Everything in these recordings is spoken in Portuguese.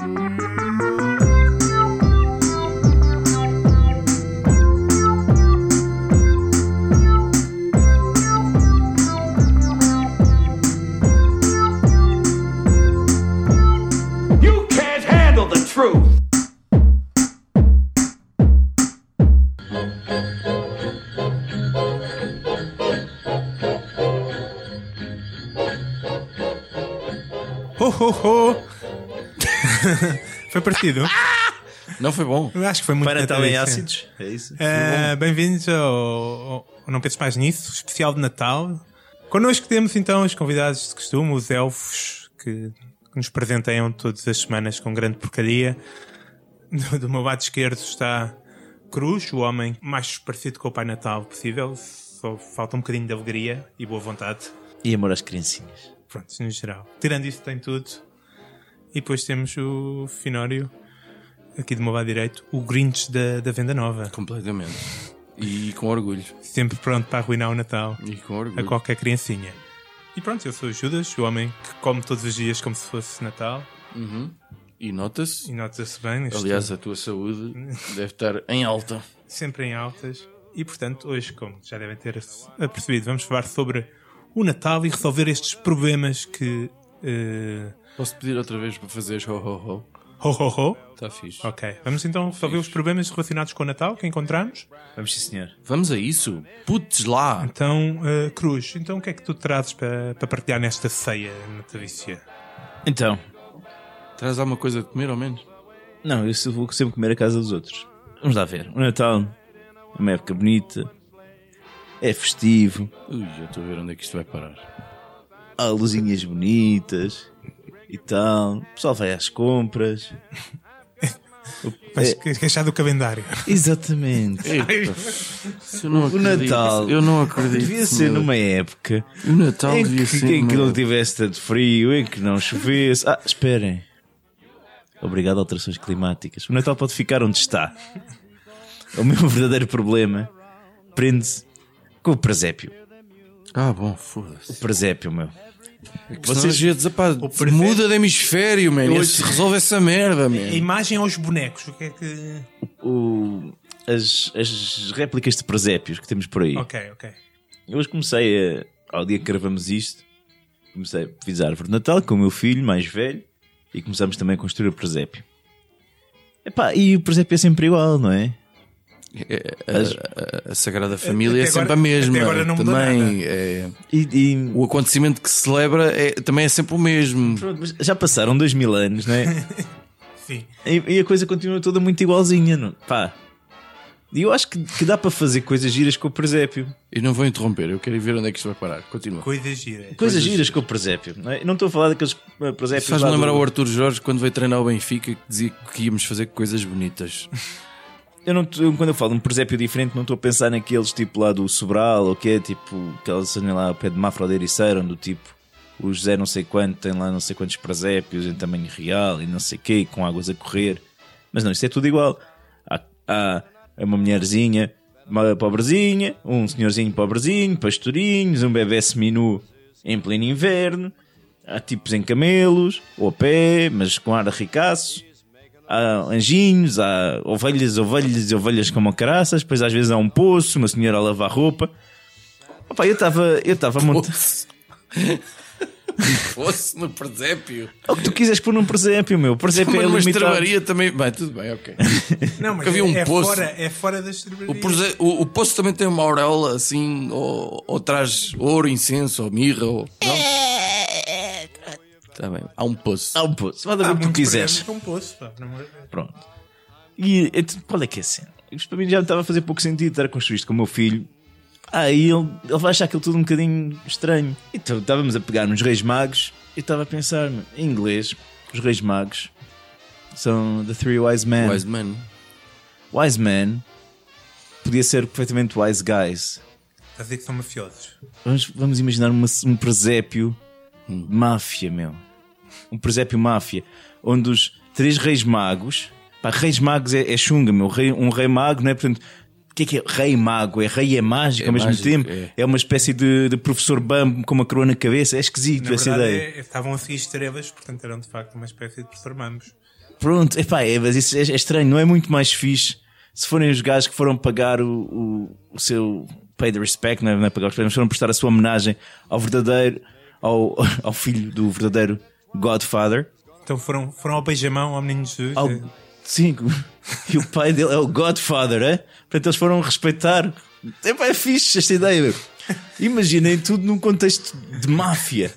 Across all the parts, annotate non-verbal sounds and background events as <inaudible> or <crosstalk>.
You foi partido? <laughs> Não foi bom. Eu acho que foi muito Natal em ácidos. É isso? Ah, Bem-vindos ao, ao Não Penses Mais Nisso, especial de Natal. Connosco temos então os convidados de costume, os elfos, que, que nos presenteiam todas as semanas com grande porcaria. Do, do meu lado esquerdo está Cruz, o homem mais parecido com o Pai Natal possível. Só falta um bocadinho de alegria e boa vontade. E amor às criancinhas. Pronto, no geral. Tirando isso, tem tudo. E depois temos o Finório, aqui do meu lado direito, o Grinch da, da Venda Nova. Completamente. E com orgulho. Sempre pronto para arruinar o Natal E com a orgulho. qualquer criancinha. E pronto, eu sou o Judas, o homem que come todos os dias como se fosse Natal. E nota-se. E nota-se bem, Aliás, a tua saúde deve estar em alta. sempre em altas. E portanto, hoje, como já devem ter apercebido, vamos falar sobre o Natal e resolver estes problemas que. eh, Posso pedir outra vez para fazeres ho ho ho? ho ho ho. Está fixe. Ok, vamos então resolver os problemas relacionados com o Natal que encontramos. Vamos sim, senhor. Vamos a isso. Putz lá. Então, eh, Cruz, então o que é que tu trazes para, para partilhar nesta ceia natalícia? Então, Traz alguma coisa de comer ao menos? não, eu vou sempre comer a casa dos outros. Vamos lá ver. O Natal é uma época bonita. É festivo. Ui, já estou a ver onde é que isto vai parar. Há luzinhas bonitas e tal. O pessoal vai às compras. <laughs> <laughs> Vais É. queixar do calendário. <laughs> Exatamente. Se eu não O. Natal Eu não acredito. devia ser meu. numa época O Natal em devia que, ser. em que não tivesse tanto frio, em que não chovesse. Ah, esperem. Obrigado a alterações climáticas. O Natal pode ficar onde está. O meu verdadeiro problema prende-se com o presépio. Ah, bom, foda-se. Presépio, meu. Vocês Vocês- dizer, pá, prefere- muda de hemisfério, man. Hoje- Resolve essa merda, A man. imagem aos bonecos, o que é que. O- as, as réplicas de presépios que temos por aí. Ok, ok. Eu hoje comecei a, ao dia que gravamos isto, comecei a fiz a árvore de Natal com o meu filho mais velho e começamos também a construir o presépio. Epá, e o presépio é sempre igual, não é? A, a- a Sagrada Família é sempre agora- a mesma. até agora não mudou também é- E, e- o acontecimento que se celebra é, também é sempre o mesmo. pronto, mas já passaram dois mil anos, não é? <laughs> Sim. e, e a coisa continua toda muito igualzinha, não? Pá. E eu acho que, que dá para fazer coisas giras com o presépio. E não vou interromper, eu quero ver onde é que isto vai parar. Continua. Coisas giras. Coisas giras com o presépio. Não, é? não estou a falar daqueles eh, presépios. Faz-me lá do- lembrar o Arthur Jorge quando veio treinar o Benfica que dizia que íamos fazer coisas bonitas. <laughs> Eu não, quando eu falo de um presépio diferente, não estou a pensar naqueles tipo lá do Sobral, ou que é tipo aquela cena lá ao pé de Mafra de Ericeira, onde o tipo o José não sei quanto tem lá não sei quantos presépios em tamanho real e não sei quê, com águas a correr. Mas não, isto é tudo igual. Há, há uma mulherzinha, uma pobrezinha, um senhorzinho pobrezinho, pastorinhos, um bebê seminu em pleno inverno. Há tipos em camelos, ou a pé, mas com ar ricaço há anjinhos, há ovelhas, ovelhas e ovelhas como caraças, depois às vezes há um poço, uma senhora a lavar roupa. Opa, eu estava eu estava a montar. Fosse no presépio. O que tu quiseres pôr num presépio, meu. O presépio Mas é limitado. estrebaria também. Bem, tudo bem, ok. <laughs> Não, mas havia um é, poço. fora, é fora das O, prese- o, o poço também tem uma auréola assim, ou, ou traz ouro, incenso, ou mirra, ou. Não? <laughs> Tá bem. Há um poço. Há um poço. Dar Há o que tu quiseres. programas com poço, pá. Pronto. E então, qual é que é a cena? Isto para mim já me estava a fazer pouco sentido estar a construir isto com o meu filho. Aí ele, ele vai achar aquilo tudo um bocadinho estranho. Então estávamos a pegar nos Reis Magos e estava a pensar em inglês. Os Reis Magos são The Three Wise Men. Wise man. Wise Man podia ser perfeitamente Wise Guys. Estás a dizer que são mafiosos. Vamos, vamos imaginar uma- um presépio máfia, meu. Um presépio máfia. Onde os três reis magos. Pá, reis magos é, é chunga, meu. Rei- um rei mago, não é? Portanto, que é que é? Rei mago, é rei é mágico É ao mesmo mágico, tempo. é. É. uma espécie de, de professor Bambo com uma coroa na cabeça. É esquisito Na essa verdade, ideia. é- estavam a seguir estrelas, portanto eram de facto uma espécie de professor Mamos. Pronto, epá, é, mas isso é, é estranho, não é muito mais fixe se forem os gajos que foram pagar o, o, o seu pay the respect, não é, não é pagar os prémios, foram prestar a sua homenagem ao verdadeiro, ao, <laughs> ao filho do verdadeiro Godfather. Então foram, foram ao beijamão ao menino Jesus. Ao, eh, sim, e o pai dele é o Godfather, é? Portanto, eles foram respeitar. Epá, é fixe esta ideia, meu. Imaginem tudo num contexto de máfia.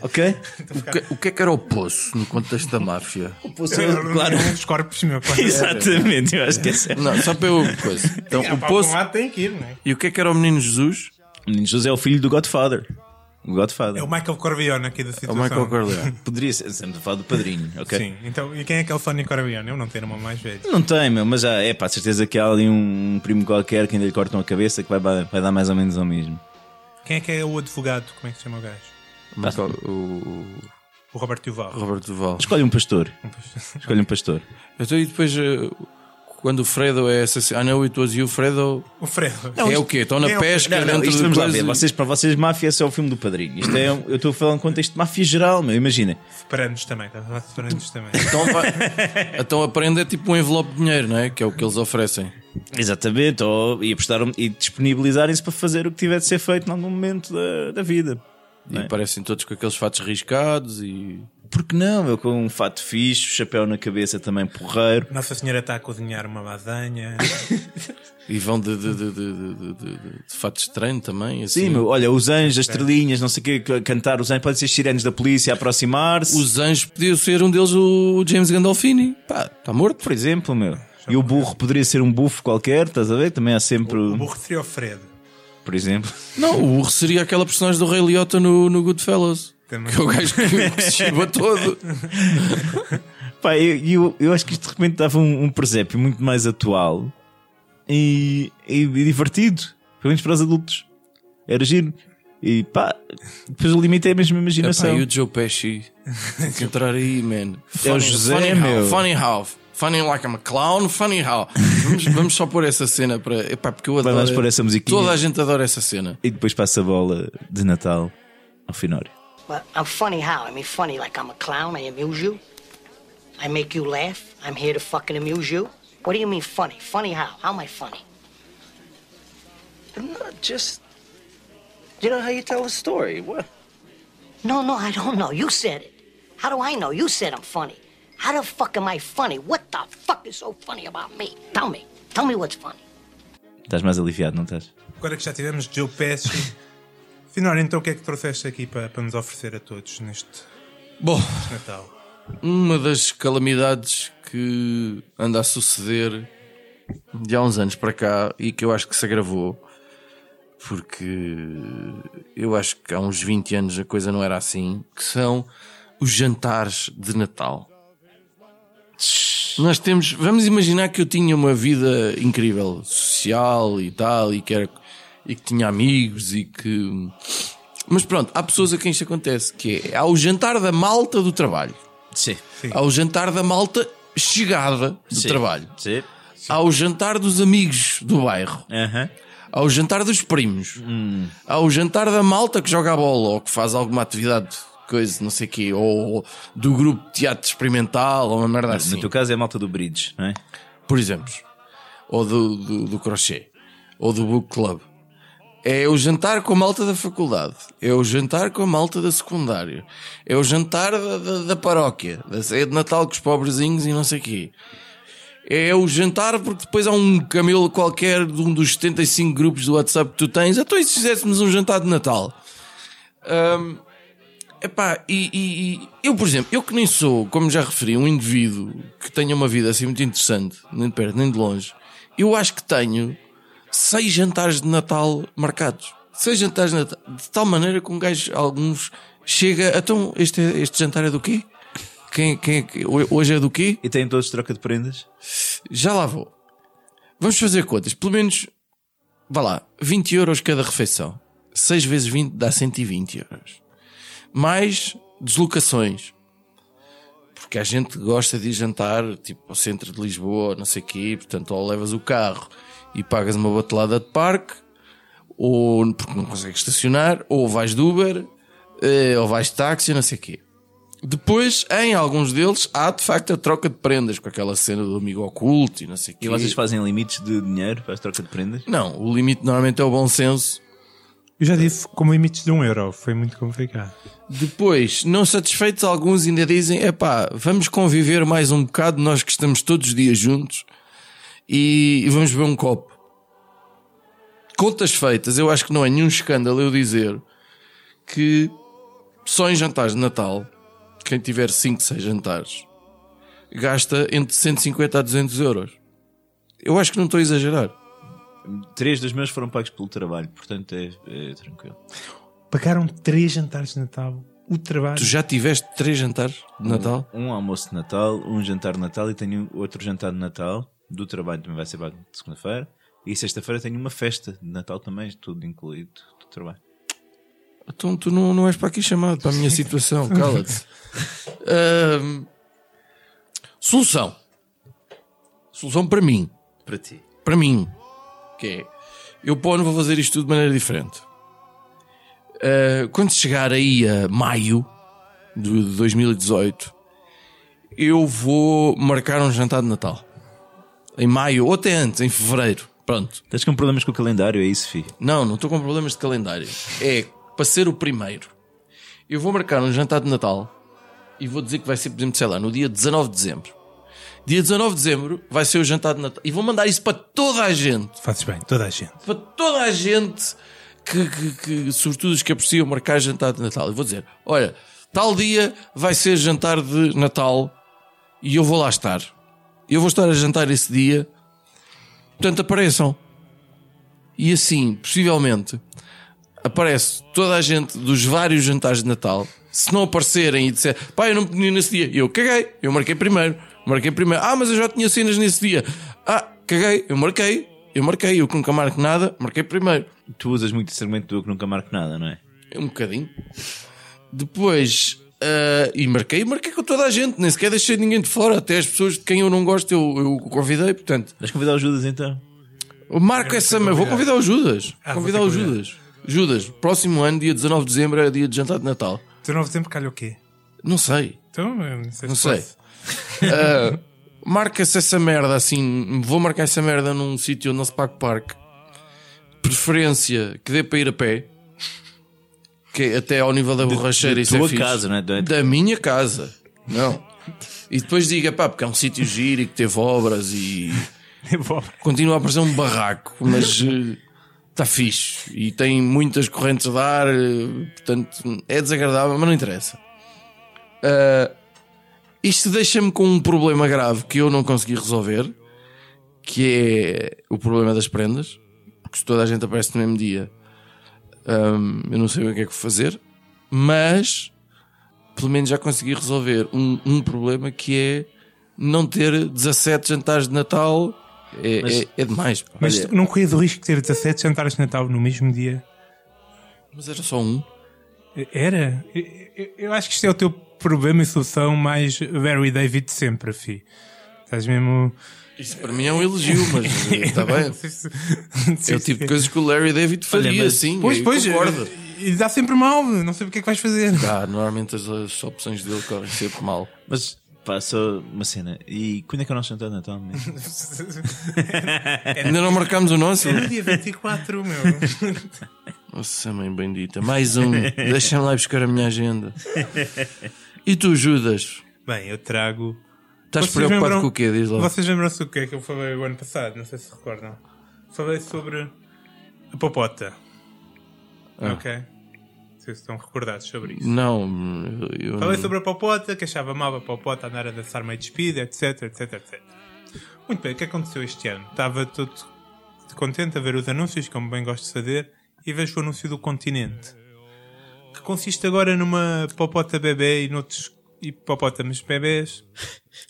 Ok? O que, o que é que era o poço no contexto da máfia? Pô, eram claro. uns corpos, meu pai. Exatamente, eu acho que é certo. Não, só para eu coisa. Então, o pá, poço. tem que ir, não é? E o que é que era o menino Jesus? O menino José é o filho do Godfather. O Godfather. É o Michael Corleone aqui da É o situação. Michael Corleone. <laughs> Poderia ser, a falar do padrinho, <laughs> ok? Sim, então, e quem é aquele Sonny Corleone? Eu não tenho irmão mais velho. Não tem, meu, mas já é pá, certeza que há ali um primo qualquer que ainda lhe cortam a cabeça que vai, vai dar mais ou menos ao mesmo. Quem é que é o advogado? Como é que se chama o gajo? Michael- o O Roberto Duval. Roberto Duval. Escolhe um pastor. Escolhe um pastor. Então, e depois, eh, quando o Fredo é assassinado. Ah, não, it was you, Fredo. O Fredo. é o quê? Estão na é pesca Não, não, dentro isto de coisa-. Vocês, para vocês, máfia é só o filme do padrinho. Isto é, um- eu estou a falar em contexto de máfia geral, meu. Imagina. Separanos também. Está a falar de separanos também. Então, vai... então aprende é tipo um envelope de dinheiro, não é? Que é o que eles oferecem. Exatamente. Ou, e, apostar, e disponibilizarem-se para fazer o que tiver de ser feito em algum momento da, da vida. E Não é? aparecem todos com aqueles fatos riscados e. Porque não, meu? Com um fato fixe, chapéu na cabeça também porreiro. Nossa Senhora está a cozinhar uma lasanha. <laughs> E vão de, de, de, de, de, de- de- de fatos de treino também. Assim. Sim, meu, olha, os anjos, as estrelinhas, não sei o que, cantar os anjos, pode ser sirenes da polícia a aproximar-se. Os anjos podia ser um deles o James Gandolfini. Pá, está morto. Por exemplo, meu. E o burro poderia ser um bufo qualquer, estás a ver? Também há sempre, O burro seria o Fredo. por exemplo. Não, o urro seria aquela personagem do Rei Liotta no, no Goodfellas. Também. Que é o gajo que, que se chiva todo. <laughs> Pá, eu, eu, eu acho que isto de repente dava um, um presépio muito mais atual e, e, e divertido, pelo menos para os adultos. Era giro. E pá, depois o limite é a mesma Epá, imaginação. e o Joe Pesci <laughs> entrar aí, man. É o José, funny meu. How, funny how. Funny like I'm a clown, funny how. Vamos, vamos só pôr essa cena para. Epá, porque eu adoro. Vamos pôr essa musiquinha. Toda a gente adora essa cena. E depois passa a bola de Natal ao Finório. Well, I'm funny how? I mean, funny like I'm a clown. I amuse you. I make you laugh. I'm here to fucking amuse you. What do you mean funny? Funny how? How am I funny? I'm not just. You know how you tell a story. What? No, no, I don't know. You said it. How do I know? You said I'm funny. How the fuck am I funny? What the fuck is so funny about me? Tell me. Tell me what's funny. Estás mais aliviado, não estás? Agora que já tivemos Joe Pesci. Finório, então o que é que trouxeste aqui para, para nos oferecer a todos neste Bom, Natal? uma das calamidades que anda a suceder de há uns anos para cá e que eu acho que se agravou porque eu acho que há uns 20 anos a coisa não era assim, que são os jantares de Natal. Nós temos, vamos imaginar que eu tinha uma vida incrível, social e tal, e que, era, e que tinha amigos e que. Mas pronto, há pessoas a quem isto acontece, que é há o jantar da malta do trabalho, Sim. há o jantar da malta chegada do trabalho, Sim. há o jantar dos amigos do bairro, Aham. há o jantar dos primos, há o jantar da malta que joga a bola ou que faz alguma atividade, coisa, não sei o quê, ou do grupo de teatro experimental ou uma merda assim. No teu caso é a malta do Bridge, não é? por exemplo, ou do, do, do crochê, ou do book club. É o jantar com a malta da faculdade, é o jantar com a malta da secundária, é o jantar da, da, da paróquia, da ceia de Natal com os pobrezinhos e não sei o quê. É o jantar porque depois há um camelo qualquer de um dos 75 grupos do WhatsApp que tu tens. Então e se fizéssemos um jantar de Natal? Hum, Epá, e, e- e eu, por exemplo, eu que nem sou, como já referi, um indivíduo que tenha uma vida assim muito interessante, nem de perto nem de longe, eu acho que tenho seis jantares de Natal marcados. Seis jantares de Natal, de tal maneira que um gajo, alguns, chega, então este, este jantar é do quê? Quem, quem, é hoje é do quê? E têm todos troca de prendas? Já lá vou. Vamos fazer contas. Pelo menos, vá lá, 20 euros cada refeição. 6 vezes 20 dá 120 euros. Mais deslocações. Porque a gente gosta de ir jantar, tipo, ao centro de Lisboa, não sei o quê, portanto, ou levas o carro e pagas uma batelada de parque, ou porque não consegues estacionar, ou vais de Uber, eh, ou vais de táxi, não sei o quê. Depois, em alguns deles, há de facto a troca de prendas com aquela cena do amigo oculto e não sei o quê. E vocês fazem limites de dinheiro para a troca de prendas? Não, o limite normalmente é o bom senso. Eu já disse como limites de um euro, foi muito complicado. Depois, não satisfeitos, alguns ainda dizem: epá, vamos conviver mais um bocado, nós que estamos todos os dias juntos e, e vamos beber um copo. Contas feitas, eu acho que não é nenhum escândalo eu dizer que só em jantares de Natal, quem tiver 5, 6 jantares, gasta entre 150 a 200 euros. Eu acho que não estou a exagerar. Três dos meus foram pagos pelo trabalho, portanto é, é tranquilo. Pagaram três jantares de Natal. O trabalho. Tu já tiveste 3 jantares de Natal? Um almoço de Natal, um jantar de Natal e tenho outro jantar de Natal do trabalho também vai ser pago de segunda-feira. E sexta-feira tenho uma festa de Natal também, tudo incluído do trabalho. Então tu não, não és para aqui chamado, para a minha <laughs> situação, cala-te. Ahm, solução. Solução para mim. Para ti. Para mim. Que é, eu pô, não vou fazer isto tudo de maneira diferente. Ah, quando chegar aí a maio de 2018, eu vou marcar um jantar de Natal. Em maio, ou até antes, em fevereiro. Pronto. Estás com problemas com o calendário, é isso, fi? Não, não estou com problemas de calendário. É para ser o primeiro. Eu vou marcar um jantar de Natal e vou dizer que vai ser, por exemplo, sei lá, no dia 19 de dezembro. Dia 19 de dezembro vai ser o jantar de Natal. E vou mandar isso para toda a gente. Fazes bem, toda a gente. Para toda a gente que, que, que sobretudo os que apreciam marcar jantar de Natal. Eu vou dizer: olha, tal dia vai ser jantar de Natal e eu vou lá estar. Eu vou estar a jantar esse dia. Portanto, apareçam. E assim, possivelmente, aparece toda a gente dos vários jantares de Natal. Se não aparecerem e disser, pá, eu não podia nesse dia, eu caguei, eu marquei primeiro, marquei primeiro. Ah, mas eu já tinha cenas nesse dia. Ah, caguei, eu marquei, eu marquei, eu que nunca marco nada, marquei primeiro. Tu usas muito esse argumento do eu que nunca marco nada, não é? Um bocadinho. Depois, ah, e marquei, marquei com toda a gente, nem sequer deixei ninguém de fora, até as pessoas de quem eu não gosto eu, eu convidei, portanto. Vais convidar o Judas então? Eu Marco essa, mas vou convidar o Judas. Ah, convidar o. Judas. Judas, próximo ano, dia 19 de dezembro, é dia de jantar de Natal. 19 de dezembro calha o quê? Não sei. Então, eu não sei Não se sei. <laughs> Ah, Marca-se essa merda assim. Vou marcar essa merda num sítio onde não se paga parque. Preferência que dê para ir a pé. Que é até ao nível da borracheira da isso é fixe. casa, não é? Da- Da minha casa. Não. E depois diga, pá, porque é um sítio giro e que teve obras e <laughs> continua a parecer um barraco, mas está fixe e tem muitas correntes de ar, eh, portanto é desagradável, mas não interessa. Ah, isto deixa-me com um problema grave que eu não consegui resolver, que é o problema das prendas, porque se toda a gente aparece no mesmo dia, hum, eu não sei o que é que vou fazer, mas pelo menos já consegui resolver um, um problema que é não ter 17 jantares de Natal. É, Mas- é, é demais. pá. mas Olha- não corrias o risco de ter 17 jantares de Natal no mesmo dia? Mas era só um. Era? Eu, acho que isto é o teu problema e solução mais Barry David de sempre, fi. Estás mesmo. Isso para mim é um elogio, mas está <laughs> bem. É o tipo de coisas que o Larry David faria, mas- sim. Pois, pois, concordo. e dá sempre mal, não sei o que é que vais fazer. Ah, normalmente as, as opções dele correm sempre mal. Mas pá, só uma cena. E quando é que é o nosso jantar de Natal? Ainda não marcámos o nosso? No dia 24, meu. Nossa, mãe bendita. Mais um. Deixa-me lá buscar a minha agenda. E tu, Judas? Bem, eu trago. Estás Vocês preocupado lembram- com o quê? Diz lá. Vocês lembram-se do que é que eu falei o ano passado? Não sei se recordam. Falei sobre a popota. Ah. Ok? Não sei se estão recordados sobre isso. Não, eu, Falei sobre a popota, que achava mal a popota andar a dançar meio despida, etc, etc, etc. Muito bem, o que aconteceu este ano? Estava todo contente a ver os anúncios, como bem gosto de fazer, e vejo o anúncio do continente. Que consiste agora numa popota bebê e noutros hipopótamos bebés.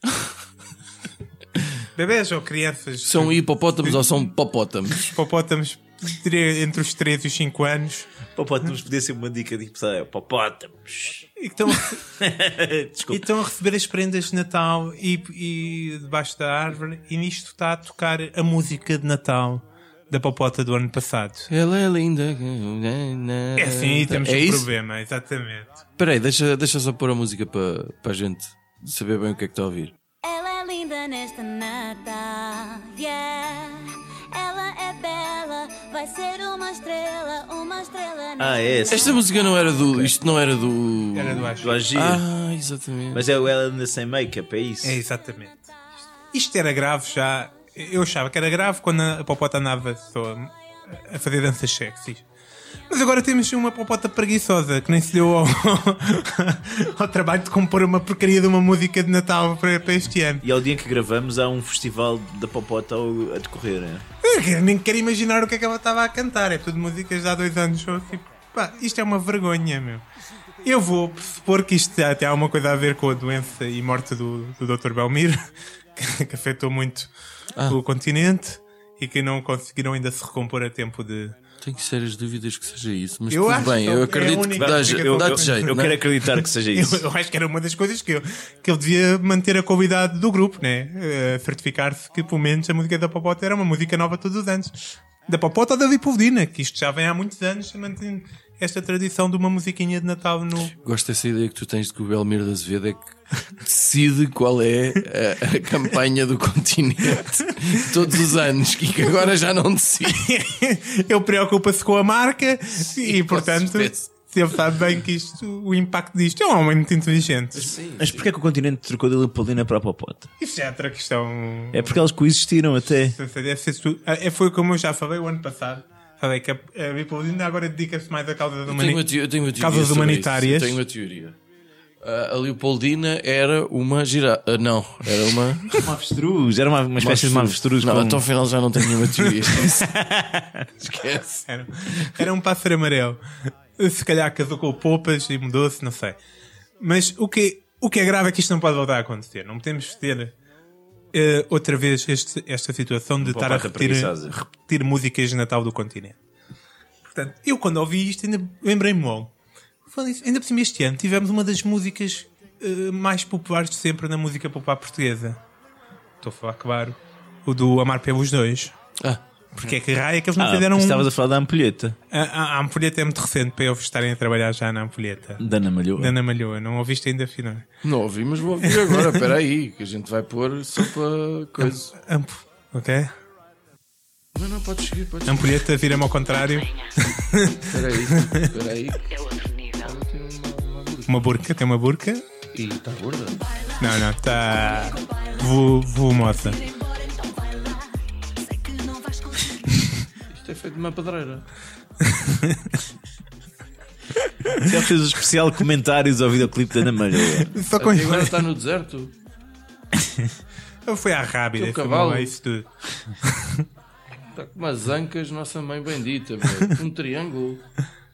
<laughs> bebés ou crianças. São hipopótamos ou são popótamos? Hipopótamos diria entre os 3 e os 5 anos, Popótamos podia ser uma dica tipo, sabe, popótamos. e que estão, <laughs> e estão a receber as prendas de Natal e, e debaixo da árvore, e nisto está a tocar a música de Natal da Popota do ano passado. Ela é linda. É assim, temos é um isso? problema, exatamente. Espera aí, deixa, deixa só pôr a música para para a gente saber bem o que é que está a ouvir. Ela é linda nesta Natal, yeah. Ela é bela, vai ser uma estrela, uma estrela. na- Ah, é essa. Esta música não era do. Isto não era do. Era do Acho. Do Agir. Ah, exatamente. Mas é o ela ainda sem make-up, é isso? É exatamente. Isto era grave já. Eu achava que era grave quando a Popota andava só a fazer danças sexys. Mas agora temos uma Popota preguiçosa que nem se deu ao, <laughs> ao trabalho de compor uma porcaria de uma música de Natal para, para este ano. E ao dia que gravamos há um festival da Popota a decorrer, né? Eu nem quero imaginar o que é que ela estava a cantar. É tudo músicas de há dois anos. Só tipo, pá, isto é uma vergonha, meu. Eu vou supor que isto até há uma coisa a ver com a doença e morte do, do Dr. Belmiro, <laughs> que, que afetou muito o continente e que não conseguiram ainda se recompor a tempo de. Tenho sérias dúvidas que seja isso. Mas Eu tudo acho bem, que é eu a acredito que única dá, eu, que dá eu- jeito. Eu não é? quero acreditar que seja Eu, <laughs> isso. eu acho que era uma das coisas que, eu, que ele devia manter a qualidade do grupo, né? Eh, Certificar-se que pelo menos a música da Popota era uma música nova todos os anos. Da Popota ou da Lipovdina, que isto já vem há muitos anos mantendo esta tradição de uma musiquinha de Natal no. Gosto dessa ideia que tu tens de que o Belmiro da Azevedo é que decide qual é a, a campanha do continente todos os anos e que agora já não decide. <laughs> ele preocupa-se com a marca e, portanto, ele sabe bem que isto, o impacto disto é um homem muito inteligente. Mas porquê que o continente trocou da Leopoldina para a Popota? Isso já é outra questão. É porque eles coexistiram até. Tu- é, Foi como eu já falei o ano passado. Que a, a Bipoldina agora dedica-se mais à causa da teoria. Causas humanitárias. Isso. Eu tenho uma teoria. Ah, a Leopoldina era uma gira... ah, não, era uma. <laughs> Uma avestruz, era uma, uma espécie de uma avestruz. Não, com- então afinal já não tenho nenhuma teoria. <laughs> Esquece. Era, era um pássaro amarelo. Se calhar casou com o Poupas e mudou-se, não sei. Mas o que, o que é grave é que isto não pode voltar a acontecer. Não podemos ter eh, outra vez este- esta situação de estar a repetir, repetir músicas de Natal do continente. Portanto, eu quando ouvi isto ainda lembrei-me logo. Ainda por cima este ano tivemos uma das músicas eh, mais populares de sempre na música popular portuguesa. Estou a falar, claro, o do Amar pelos Dois. Ah, Porque é que raio é que eles não Ah, fizeram um... estavas a falar da ampulheta. A, a, a ampulheta é muito recente para eles estarem a trabalhar já na ampulheta. Da Ana Malhoa. Da Ana Malhoa, não ouviste ainda afinal? não ouvi, mas vou ouvir agora. Espera aí, que a gente vai pôr só para coisa. Amp, ok? Não, não, pode seguir, pode seguir. ampulheta vira-me ao contrário. Espera aí, espera aí. Uma burca, tem uma burca. E está gorda? Não, não, está vo- volumosa. Isto feito de uma pedreira. <laughs> Já fez o especial comentários ao videoclipe da Ana Malhoa. Só com E agora está no deserto. Foi à rábida, cavalo. lá isso tudo. Está com umas ancas, nossa mãe bendita, meu. Um triângulo.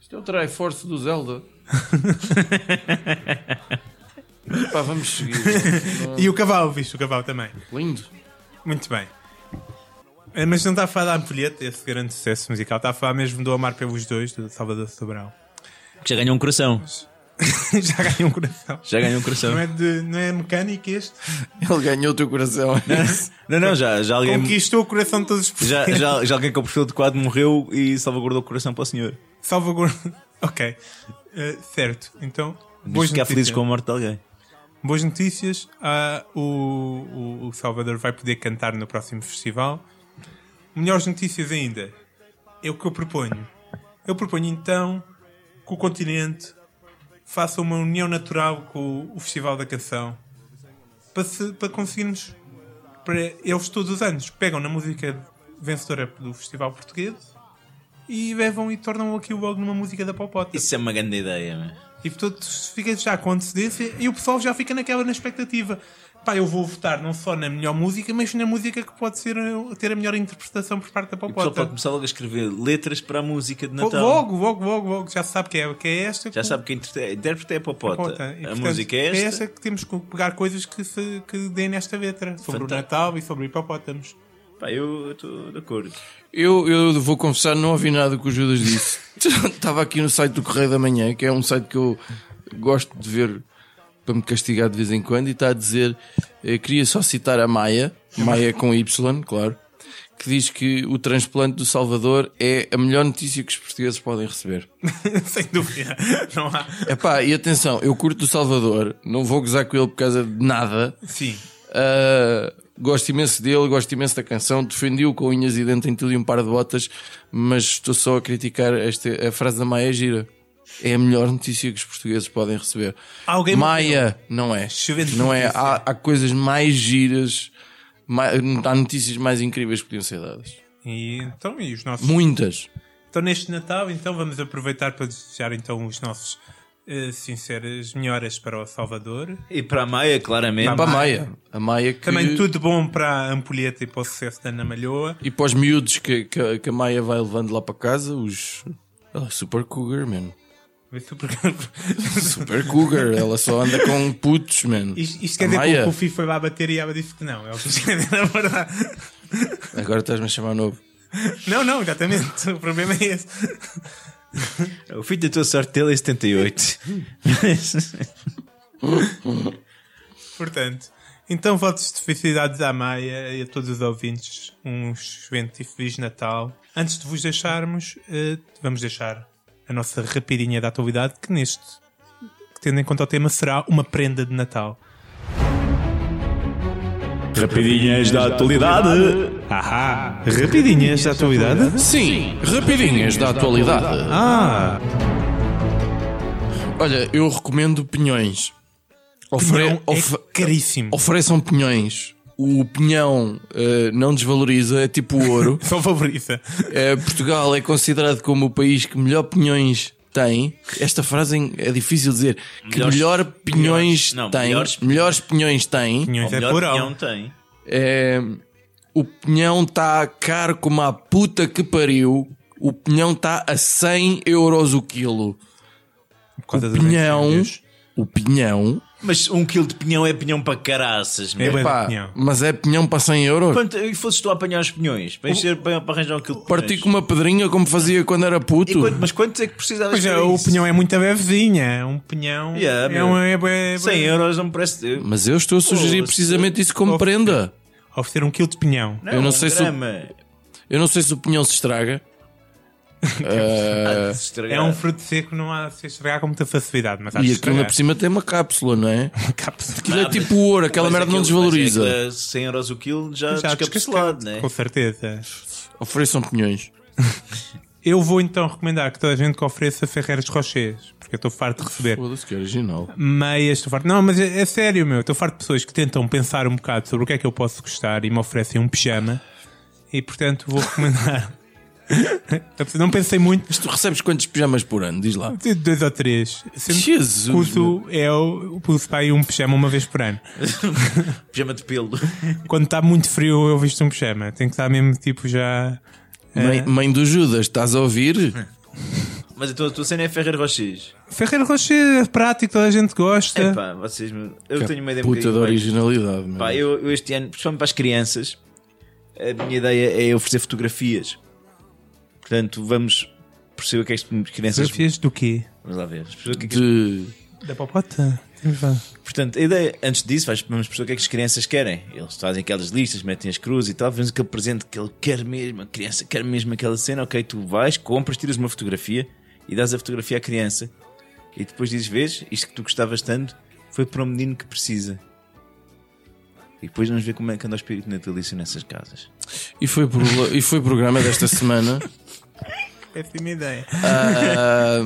Isto é o Triforce do Zelda. <laughs> Pá, vamos seguir. E o cavalo, viste o cavalo também. Lindo. Muito bem. Eh, Mas não está a falar da ampulheta, esse grande sucesso musical. Está a falar mesmo do Amar pelos Dois, do Salvador Sobral. Que já ganhou um coração. <laughs> já ganhou um coração. Já ganhou um coração. Não é, de, não é mecânico este? Ele ganhou o teu coração. <laughs> Não, não, já, já alguém. Conquistou o coração de todos os Já, já, já alguém com o perfil adequado morreu e salvaguardou o coração para o senhor. Salvaguarda. <laughs> Ok. Eh, certo. Então, Diz boas que ficar feliz notícias. com a morte de alguém. Boas notícias. Ah, o, o, o Salvador vai poder cantar no próximo festival. Melhores notícias ainda. É o que eu proponho. Eu proponho então que o continente faça uma união natural com o Festival da Canção para, se- para conseguirmos. Para eles todos os anos pegam na música vencedora do Festival Português e levam e tornam aquilo logo numa música da Popota. Isso é uma grande ideia, meu. E portanto fica já com antecedência e o pessoal já fica naquela na expectativa. Pá, eu vou votar não só na melhor música, mas na música que pode ser, ter a melhor interpretação por parte da Popota. pode começar logo a escrever letras para a música de Natal. Logo, logo, logo, logo, já se sabe que é, que é esta. Já que- sabe que a a intérprete é a Popota. Popota. E, A portanto, música é esta. que temos que pegar coisas que, se, que deem nesta letra sobre Fantástico. o Natal e sobre hipopótamos. Pá, eu estou de acordo. Eu, eu vou confessar, não ouvi nada que o Judas disse. <laughs> Estava aqui no site do Correio da Manhã, que é um site que eu gosto de ver para me castigar de vez em quando, e está a dizer: eh, queria só citar a Maia, Maia com Y, claro, que diz que o transplante do Salvador é a melhor notícia que os portugueses podem receber. <laughs> Sem dúvida. Não há. Epá, e atenção, eu curto do Salvador, não vou gozar com ele por causa de nada. Sim. Uh, gosto imenso dele, gosto imenso da canção, defendi-o com unhas e dentes em tudo e um par de botas, mas estou só a criticar esta, a frase da Maia é gira. É a melhor notícia que os portugueses podem receber. Alguém Maia, não é. Não é. Há, há coisas mais giras, mais, há notícias mais incríveis que podiam ser dadas. E, então, e os nossos. Muitas. Então, neste Natal, então vamos aproveitar para desejar então os nossos eh, sinceras melhoras para o Salvador. E para a Maia, claramente. Para a Maia. A Maia que... Também tudo bom para a Ampulheta e para o sucesso da Ana Malhoa. E para os miúdos que, que, que a Maia vai levando lá para casa, os. Ela é super cougar, man. Super- <laughs> Super cougar, ela só anda com putos, man. Isto, isto quer A dizer que Maia, o Puffy foi lá bater e ela disse que não. É o que isto quer dizer, na verdade. Agora estás-me a chamar novo. Não, não, exatamente. O problema é esse. O filho da tua sorte dele é 78. Mas- Portanto, então votos de felicidades à Maia e a todos os ouvintes. Um excelente e feliz Natal. Antes de vos deixarmos, eh, vamos deixar a nossa rapidinha da atualidade, que neste, tendo em conta o tema, será uma prenda de Natal. Rapidinhas da atualidade. Ahá! Rapidinhas da atualidade? Sim, rapidinhas da atualidade. Ah! Olha, eu recomendo pinhões. Ofre- é caríssimo. Ofereçam pinhões. O pinhão eh, não desvaloriza, é tipo ouro. <laughs> Só favorita. Eh, Portugal é considerado como o país que melhor pinhões tem. Esta frase é difícil de dizer. Que Melhores- melhor pinhões melhores- não, tem. melhores- melhores pinhões tem. Pinhões O é melhor pinhão tem. É, o pinhão está caro como a puta que pariu. O pinhão está a 100 euros o quilo. Por causa O pinhão, o pinhão, Mas um quilo de pinhão é pinhão para caraças. É meu. de pá, pinhão. mas é pinhão para 100 euros. Quanto, e fosses tu a apanhar os pinhões? Para, encher, para, para arranjar um quilo de Parti com uma pedrinha como fazia quando era puto. quanto- mas quantos é que precisavas Pois é, o pinhão é muito levezinha. Um pinhão Yeah, é, um, é, bué- 100 euros não me parece. Mas eu estou a sugerir Pô, precisamente isso como Oh, prenda. Oferecer um quilo de pinhão. Eu não sei se o-. Eu não sei se o pinhão se estraga. Estragar. É um fruto seco, não há de se estragar com muita facilidade. Mas e aquilo por cima tem uma cápsula, não é? <laughs> Uma cápsula. Aquilo é tipo ouro, aquela merda não aquilo- mas desvaloriza. é que 100 euros o quilo já, Já descapsulado, descascado, né? Com certeza. Ofereçam pinhões. <laughs> Eu vou então recomendar que toda a gente que ofereça Ferreiras Rochers, porque eu estou farto de receber Foda-se que é original. meias, estou farto. Não, mas é, é sério, meu. Estou farto de pessoas que tentam pensar um bocado sobre o que é que eu posso gostar e me oferecem um pijama. E portanto vou recomendar. <laughs> não pensei muito. Mas tu recebes quantos pijamas por ano? Diz lá. de Dois ou três. Que Jesus, uso, é o, uso para aí um pijama uma vez por ano. <laughs> Pijama de pelo. Quando está muito frio, eu visto um pijama. Tem que estar mesmo tipo já. Mãe, mãe do Judas, estás a ouvir? Mas então a tua cena é Ferreiro Rochês. Ferreira Rocher é prático, toda a gente gosta. Epá, vocês. Eu tenho uma ideia um Puta de bocadinho mais- originalidade. Pá, eu, eu este ano, principalmente para as crianças, a minha ideia é oferecer fotografias. Portanto, vamos perceber o que é que as crianças. Fotografias do quê? Vamos lá ver. Perceber o que é que De... Da popota? Portanto, a ideia, antes disso, vamos perceber o que é que as crianças querem. Eles fazem aquelas listas, metem as cruzes e tal, vemos aquele presente que ele quer mesmo, a criança quer mesmo aquela cena. Ok, tu vais, compras, tiras uma fotografia e dás a fotografia à criança. E depois dizes: Vês, isto que tu gostavas tanto foi para um menino que precisa. E depois vamos ver como é que anda o espírito natalício nessas casas. E, foi pro... e foi programa desta semana. Péssima ideia. Ah,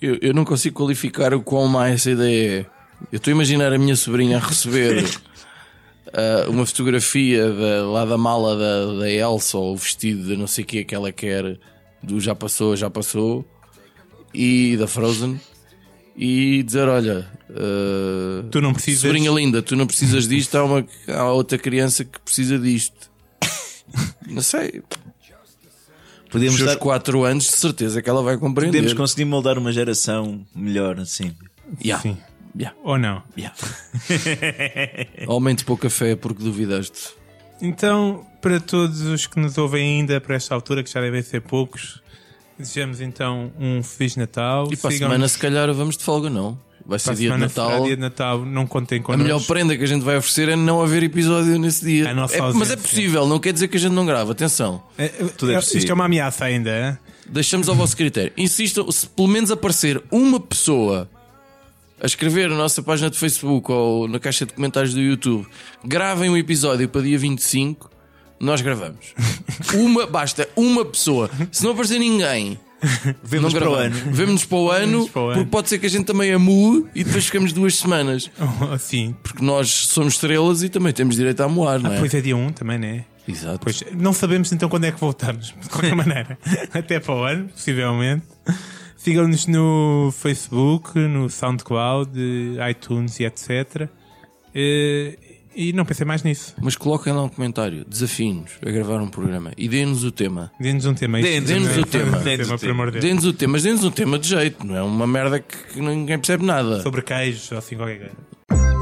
eu, eu não consigo qualificar o quão má essa ideia é. Eu estou a imaginar a minha sobrinha a receber ah, uma fotografia da- lá da mala da, da Elsa ou o vestido de não sei o que que ela quer do já passou, já passou e da Frozen e dizer: Olha, ah, Tu não precisas- sobrinha linda, tu não precisas disto. Há, uma, há outra criança que precisa disto. <laughs> Não sei, os Podemos, dar, 4 anos, de certeza que ela vai compreender. podemos conseguir moldar uma geração melhor assim. Yeah. Sim. Yeah. Ou não? Yeah. <laughs> Aumente pouca fé porque duvidaste. Então, para todos os que nos ouvem ainda para esta altura, que já devem ser poucos, desejamos então um Feliz Natal. E para a semana, se calhar, vamos de folga, não? Vai ser dia de Natal. dia de Natal, não contem A melhor prenda que a gente vai oferecer é não haver episódio nesse dia. A nossa É- mas é possível, não quer dizer que a gente não grava. Atenção. É, Tudo é é- possível. Isto é uma ameaça ainda, é? Deixamos ao vosso critério. Insistam, se pelo menos aparecer uma pessoa a escrever na nossa página de Facebook ou na caixa de comentários do YouTube, gravem um episódio para dia 25, nós gravamos. uma, basta, uma pessoa. Se não aparecer ninguém, Vemos para o ano. Vemos para o ano, para o ano. porque pode ser que a gente também amue e depois ficamos duas semanas. <laughs> Assim. Porque nós somos estrelas e também temos direito a amoar, não Ah, é? pois é dia 1 também, não é? Exato. Pois, não sabemos então quando é que voltamos, de qualquer <laughs> maneira. Até para o ano, possivelmente. Sigam-nos no Facebook, no SoundCloud, iTunes e etc. E não pensei mais nisso. Mas coloquem lá um comentário, desafiem-nos a gravar um programa e deem-nos o tema. Dê-nos um tema. Dê-nos Dê-nos o tema. Dê-nos o por amor de Deus. Dê-nos o tema, mas dê-nos um tema de jeito, não é uma merda que que ninguém percebe nada. Sobre queijos ou assim qualquer coisa.